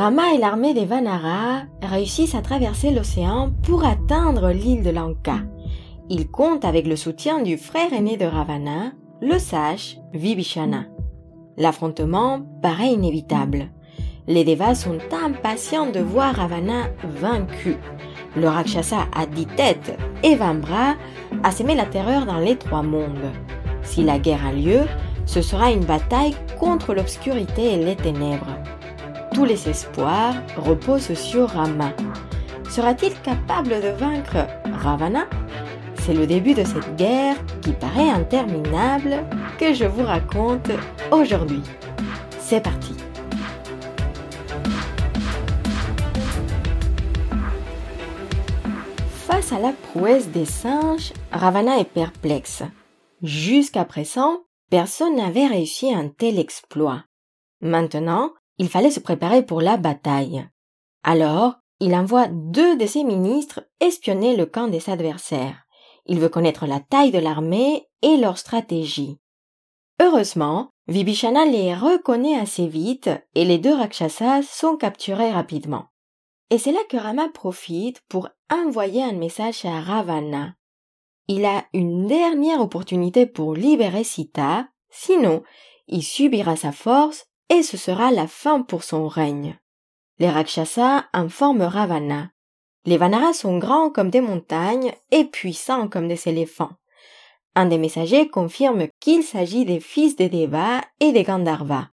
Rama et l'armée des Vanara réussissent à traverser l'océan pour atteindre l'île de Lanka. Ils comptent avec le soutien du frère aîné de Ravana, le sage Vibhishana. L'affrontement paraît inévitable. Les Devas sont impatients de voir Ravana vaincu. Le Rakshasa a dix têtes et vingt bras a semé la terreur dans les trois mondes. Si la guerre a lieu, ce sera une bataille contre l'obscurité et les ténèbres. Tous les espoirs reposent sur Rama. Sera-t-il capable de vaincre Ravana? C'est le début de cette guerre qui paraît interminable que je vous raconte aujourd'hui. C'est parti Face à la prouesse des singes, Ravana est perplexe. Jusqu'à présent, personne n'avait réussi un tel exploit. Maintenant, il fallait se préparer pour la bataille. Alors, il envoie deux de ses ministres espionner le camp des adversaires. Il veut connaître la taille de l'armée et leur stratégie. Heureusement, Vibhishana les reconnaît assez vite et les deux Rakshasas sont capturés rapidement. Et c'est là que Rama profite pour envoyer un message à Ravana. Il a une dernière opportunité pour libérer Sita, sinon il subira sa force et ce sera la fin pour son règne. Les Rakshasas informent Ravana. Les Vanaras sont grands comme des montagnes et puissants comme des éléphants. Un des messagers confirme qu'il s'agit des fils des Devas et des Gandharvas.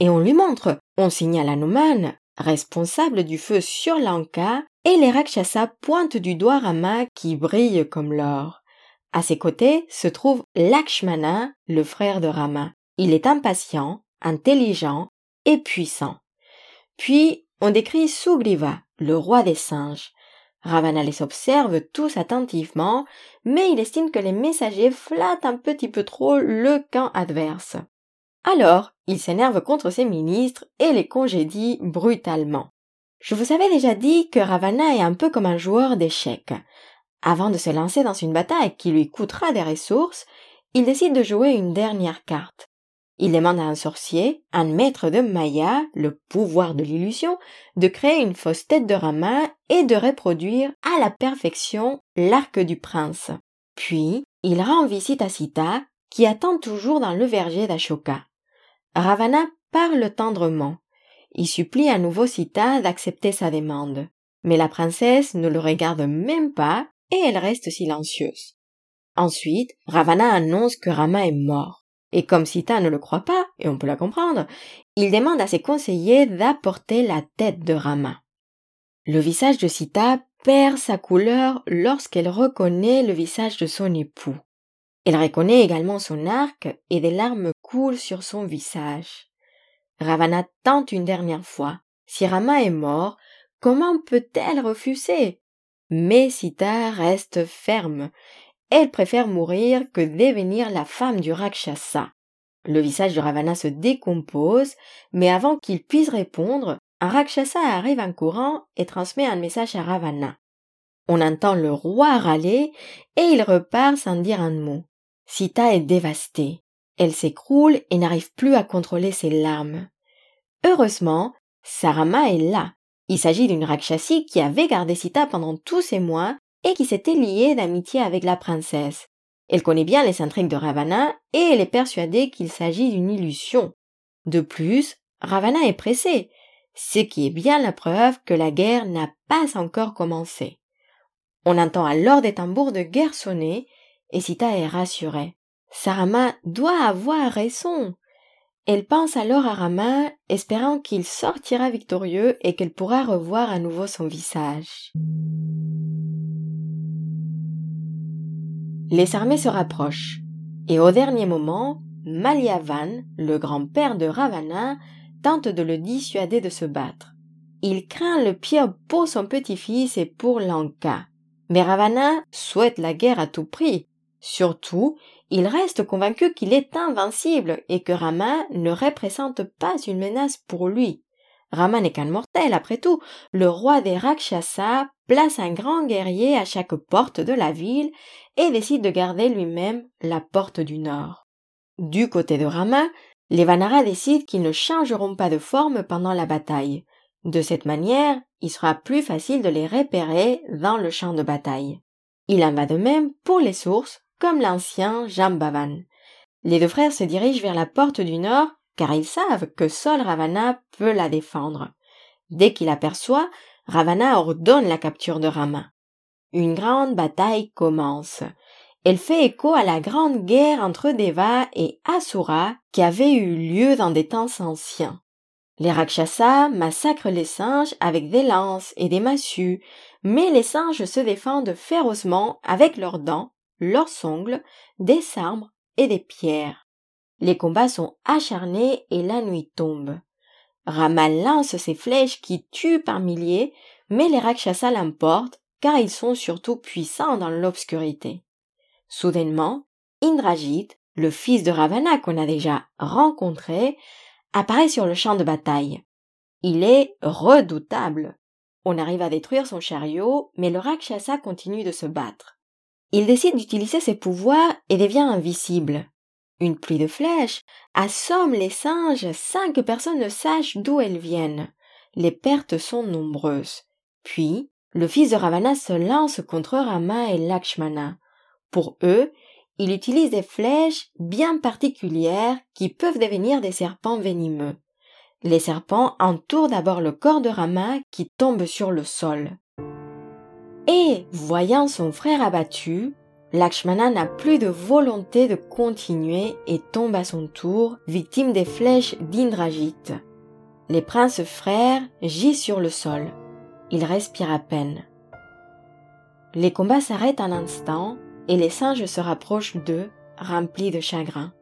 Et on lui montre, on signale Hanuman, responsable du feu sur Lanka, et les Rakshasas pointent du doigt Rama qui brille comme l'or. À ses côtés se trouve Lakshmana, le frère de Rama. Il est impatient, intelligent et puissant. Puis on décrit Sugriva, le roi des singes. Ravana les observe tous attentivement, mais il estime que les messagers flattent un petit peu trop le camp adverse. Alors, il s'énerve contre ses ministres et les congédie brutalement. Je vous avais déjà dit que Ravana est un peu comme un joueur d'échecs. Avant de se lancer dans une bataille qui lui coûtera des ressources, il décide de jouer une dernière carte. Il demande à un sorcier, un maître de Maya, le pouvoir de l'illusion, de créer une fausse tête de Rama et de reproduire à la perfection l'arc du prince. Puis, il rend visite à Sita, qui attend toujours dans le verger d'Ashoka. Ravana parle tendrement. Il supplie à nouveau Sita d'accepter sa demande. Mais la princesse ne le regarde même pas et elle reste silencieuse. Ensuite, Ravana annonce que Rama est mort. Et comme Sita ne le croit pas, et on peut la comprendre, il demande à ses conseillers d'apporter la tête de Rama. Le visage de Sita perd sa couleur lorsqu'elle reconnaît le visage de son époux. Elle reconnaît également son arc et des larmes coulent sur son visage. Ravana tente une dernière fois. Si Rama est mort, comment peut-elle refuser? Mais Sita reste ferme elle préfère mourir que devenir la femme du Rakshasa. Le visage de Ravana se décompose, mais avant qu'il puisse répondre, un Rakshasa arrive en courant et transmet un message à Ravana. On entend le roi râler et il repart sans dire un mot. Sita est dévastée. Elle s'écroule et n'arrive plus à contrôler ses larmes. Heureusement, Sarama est là. Il s'agit d'une Rakshasi qui avait gardé Sita pendant tous ces mois et qui s'était liée d'amitié avec la princesse. Elle connaît bien les intrigues de Ravana et elle est persuadée qu'il s'agit d'une illusion. De plus, Ravana est pressé, ce qui est bien la preuve que la guerre n'a pas encore commencé. On entend alors des tambours de guerre sonner et Sita est rassurée. Sarama doit avoir raison. Elle pense alors à Rama, espérant qu'il sortira victorieux et qu'elle pourra revoir à nouveau son visage. Les armées se rapprochent, et au dernier moment, Malyavan, le grand-père de Ravana, tente de le dissuader de se battre. Il craint le pire pour son petit-fils et pour Lanka. Mais Ravana souhaite la guerre à tout prix. Surtout, il reste convaincu qu'il est invincible et que Rama ne représente pas une menace pour lui. Rama n'est qu'un mortel, après tout. Le roi des Rakshasas place un grand guerrier à chaque porte de la ville et décide de garder lui-même la porte du nord. Du côté de Rama, les Vanaras décident qu'ils ne changeront pas de forme pendant la bataille. De cette manière, il sera plus facile de les repérer dans le champ de bataille. Il en va de même pour les sources, comme l'ancien Jambavan. Les deux frères se dirigent vers la porte du nord, car ils savent que seul Ravana peut la défendre. Dès qu'il aperçoit, Ravana ordonne la capture de Rama. Une grande bataille commence. Elle fait écho à la grande guerre entre Deva et Asura qui avait eu lieu dans des temps anciens. Les Rakshasas massacrent les singes avec des lances et des massues, mais les singes se défendent férocement avec leurs dents, leurs ongles, des sabres et des pierres. Les combats sont acharnés et la nuit tombe. Rama lance ses flèches qui tuent par milliers, mais les Rakshasas l'emportent car ils sont surtout puissants dans l'obscurité. Soudainement, Indrajit, le fils de Ravana qu'on a déjà rencontré, apparaît sur le champ de bataille. Il est redoutable. On arrive à détruire son chariot, mais le Rakshasa continue de se battre. Il décide d'utiliser ses pouvoirs et devient invisible. Une pluie de flèches assomme les singes sans que personne ne sache d'où elles viennent. Les pertes sont nombreuses. Puis, le fils de Ravana se lance contre Rama et Lakshmana. Pour eux, il utilise des flèches bien particulières qui peuvent devenir des serpents venimeux. Les serpents entourent d'abord le corps de Rama qui tombe sur le sol. Et, voyant son frère abattu, Lakshmana n'a plus de volonté de continuer et tombe à son tour victime des flèches d'Indrajit. Les princes frères gisent sur le sol. Ils respirent à peine. Les combats s'arrêtent un instant et les singes se rapprochent d'eux, remplis de chagrin.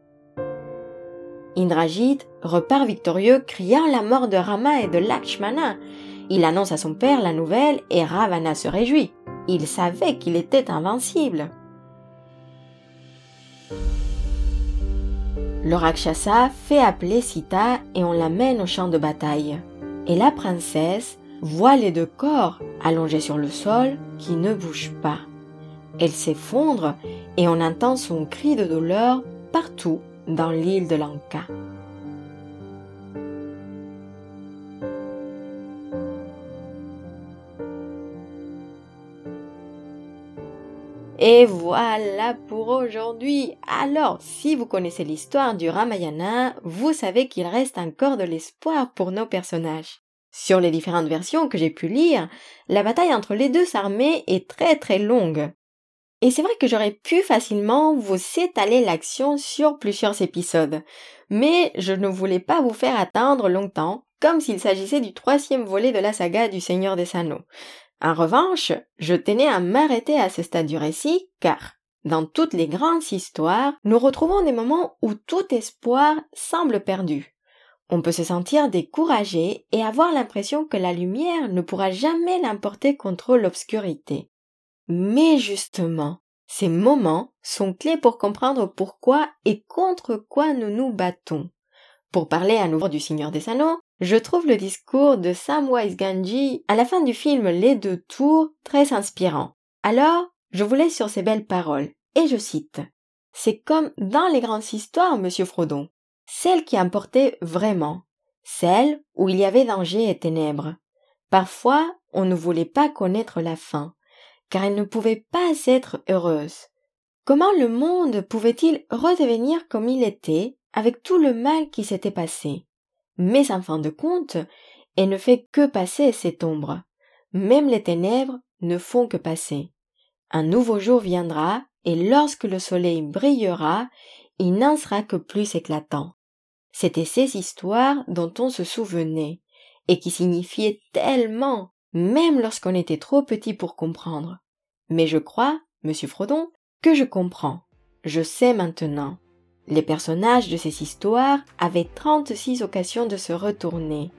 Indrajit repart victorieux, criant la mort de Rama et de Lakshmana. Il annonce à son père la nouvelle et Ravana se réjouit. Il savait qu'il était invincible. Le Rakshasa fait appeler Sita et on l'amène au champ de bataille. Et la princesse voit les deux corps allongés sur le sol qui ne bougent pas. Elle s'effondre et on entend son cri de douleur partout dans l'île de Lanka. Et voilà pour aujourd'hui. Alors, si vous connaissez l'histoire du Ramayana, vous savez qu'il reste encore de l'espoir pour nos personnages. Sur les différentes versions que j'ai pu lire, la bataille entre les deux armées est très très longue. Et c'est vrai que j'aurais pu facilement vous étaler l'action sur plusieurs épisodes, mais je ne voulais pas vous faire attendre longtemps, comme s'il s'agissait du troisième volet de la saga du Seigneur des Anneaux. En revanche, je tenais à m'arrêter à ce stade du récit, car, dans toutes les grandes histoires, nous retrouvons des moments où tout espoir semble perdu. On peut se sentir découragé et avoir l'impression que la lumière ne pourra jamais l'emporter contre l'obscurité. Mais justement, ces moments sont clés pour comprendre pourquoi et contre quoi nous nous battons. Pour parler à nouveau du Seigneur des Anneaux, je trouve le discours de Samwise Ganji à la fin du film Les Deux Tours très inspirant. Alors, je vous laisse sur ces belles paroles, et je cite. C'est comme dans les grandes histoires, monsieur Frodon, celles qui importaient vraiment, celles où il y avait danger et ténèbres. Parfois, on ne voulait pas connaître la fin, car elle ne pouvait pas être heureuse. Comment le monde pouvait-il redevenir comme il était avec tout le mal qui s'était passé? Mais en fin de compte, elle ne fait que passer cette ombre. Même les ténèbres ne font que passer. Un nouveau jour viendra, et lorsque le soleil brillera, il n'en sera que plus éclatant. C'étaient ces histoires dont on se souvenait, et qui signifiaient tellement même lorsqu'on était trop petit pour comprendre. Mais je crois, monsieur Frodon, que je comprends. Je sais maintenant. Les personnages de ces histoires avaient 36 occasions de se retourner,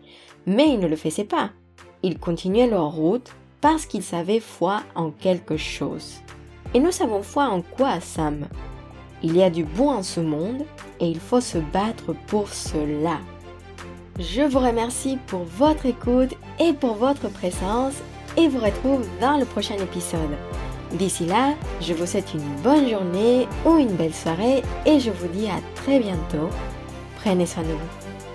mais ils ne le faisaient pas. Ils continuaient leur route parce qu'ils savaient foi en quelque chose. Et nous savons foi en quoi, Sam? Il y a du bon en ce monde et il faut se battre pour cela. Je vous remercie pour votre écoute et pour votre présence et vous retrouve dans le prochain épisode. D'ici là, je vous souhaite une bonne journée ou une belle soirée et je vous dis à très bientôt. Prenez soin de vous.